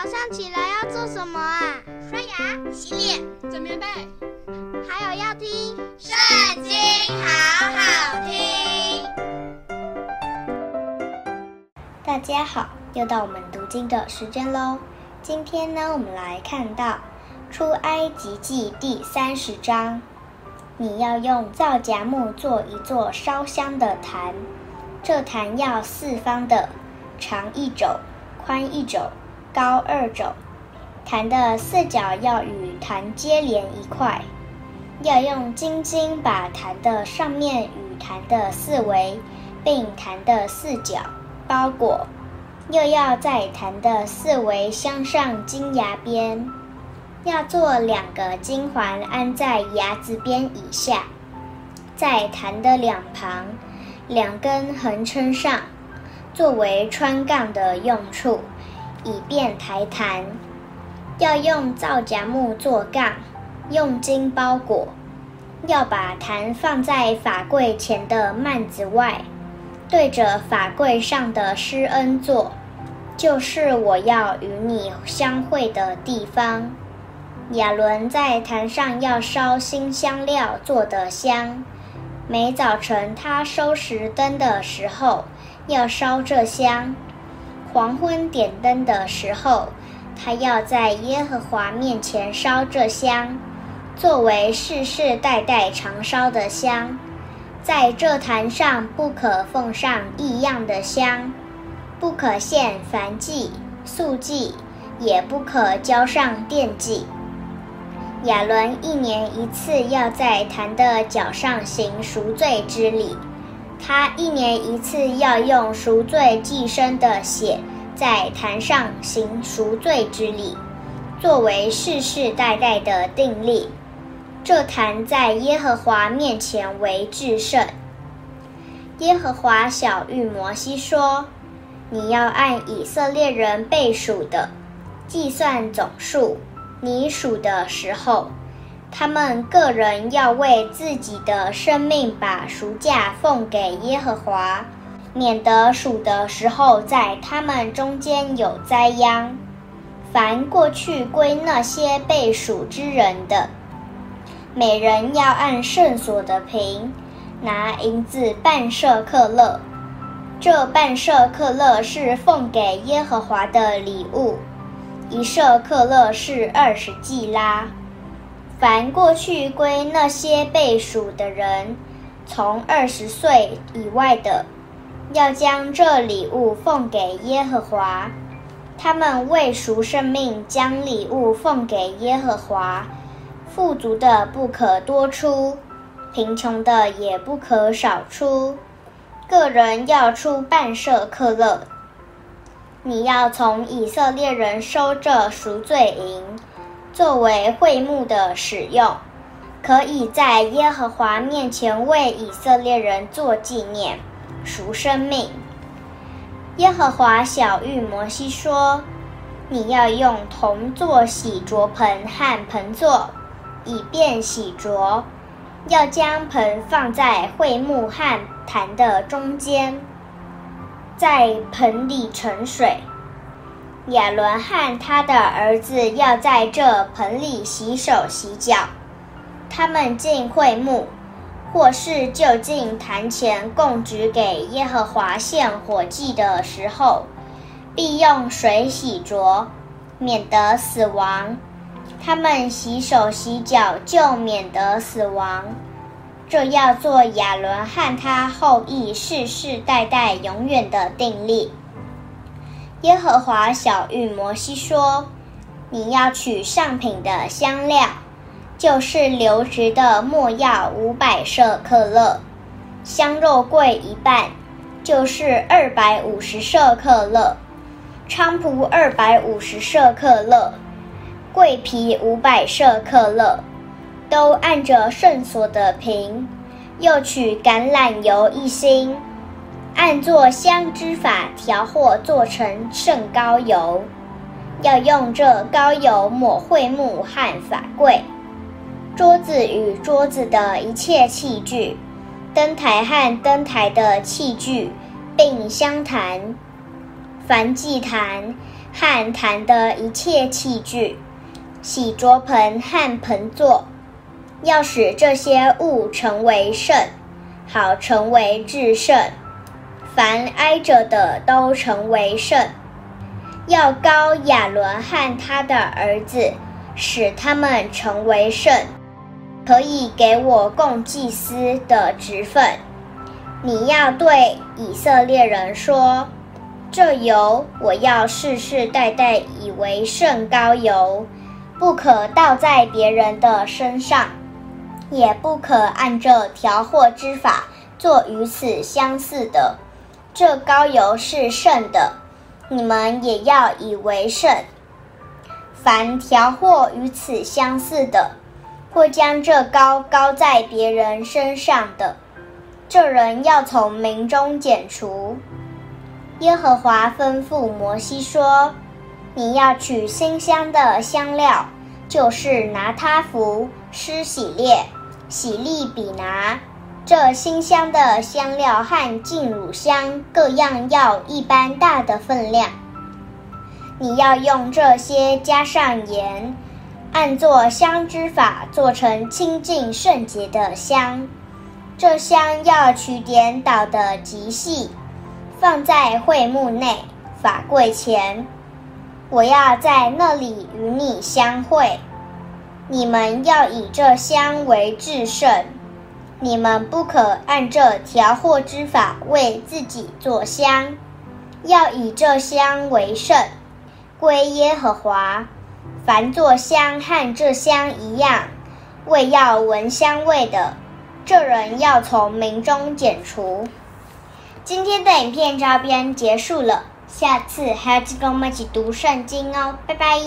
早上起来要做什么啊？刷牙、洗脸、整棉被，还有要听《圣经》，好好听。大家好，又到我们读经的时间喽。今天呢，我们来看到《出埃及记》第三十章。你要用皂荚木做一座烧香的坛，这坛要四方的，长一肘，宽一肘。高二肘，弹的四角要与弹接连一块，要用金筋把弹的上面与弹的四围，并弹的四角包裹，又要在弹的四围镶上金牙边，要做两个金环安在牙子边以下，在弹的两旁，两根横撑上，作为穿杠的用处。以便抬坛，要用皂荚木做杠，用金包裹。要把坛放在法柜前的幔子外，对着法柜上的施恩座，就是我要与你相会的地方。亚伦在坛上要烧新香料做的香，每早晨他收拾灯的时候，要烧这香。黄昏点灯的时候，他要在耶和华面前烧这香，作为世世代代常烧的香。在这坛上不可奉上异样的香，不可献燔祭、素祭，也不可交上奠祭。亚伦一年一次要在坛的角上行赎罪之礼。他一年一次要用赎罪祭牲的血，在坛上行赎罪之礼，作为世世代代的定例。这坛在耶和华面前为至圣。耶和华晓諭摩西说：“你要按以色列人被数的计算总数，你数的时候。”他们个人要为自己的生命把赎价奉给耶和华，免得数的时候在他们中间有灾殃。凡过去归那些被数之人的，每人要按圣所的平，拿银子半舍客勒。这半舍客勒是奉给耶和华的礼物，一舍客勒是二十季拉。凡过去归那些被数的人，从二十岁以外的，要将这礼物奉给耶和华。他们为赎生命，将礼物奉给耶和华。富足的不可多出，贫穷的也不可少出。个人要出半舍客勒。你要从以色列人收这赎罪银。作为会幕的使用，可以在耶和华面前为以色列人做纪念，赎生命。耶和华晓諭摩西说：“你要用铜做洗濯盆和盆座，以便洗濯。要将盆放在会幕和坛的中间，在盆里盛水。”亚伦和他的儿子要在这盆里洗手洗脚。他们进会幕，或是就近坛前供职给耶和华献火祭的时候，必用水洗濯，免得死亡。他们洗手洗脚，就免得死亡。这要做亚伦和他后裔世世代代永远的定例。耶和华晓諭摩西说：“你要取上品的香料，就是流质的没药五百舍克勒，香肉桂一半，就是二百五十舍克勒，菖蒲二百五十舍克勒，桂皮五百舍克勒，都按着圣所的瓶。又取橄榄油一斤。”按做香之法调和，做成圣膏油，要用这膏油抹会幕和法柜、桌子与桌子的一切器具、灯台和灯台的器具，并香坛、燔祭坛、和坛的一切器具，洗濯盆和盆座，要使这些物成为圣，好成为至圣。凡挨着的都成为圣。要高亚伦和他的儿子，使他们成为圣，可以给我供祭司的职分。你要对以色列人说。这油我要世世代代以为圣膏油，不可倒在别人的身上，也不可按这调和之法做与此相似的。这膏油是圣的，你们也要以为圣。凡调和与此相似的，或将这膏膏在别人身上的，这人要从民中剪除。耶和华吩咐摩西说：“你要取馨香的香料，就是拿他弗、施喜列、喜利比拿。这新香的香料和净乳香各样要一般大的分量。你要用这些加上盐，按做香之法做成清净圣洁的香。这香要取点捣得极细。”放在会幕内法柜前，我要在那里与你相会。你们要以这香为至圣，你们不可按这调和之法为自己做香，要以这香为圣，归耶和华。凡做香和这香一样，为要闻香味的，这人要从民中剪除。今天的影片这边结束了，下次还要记得我们一起读圣经哦，拜拜。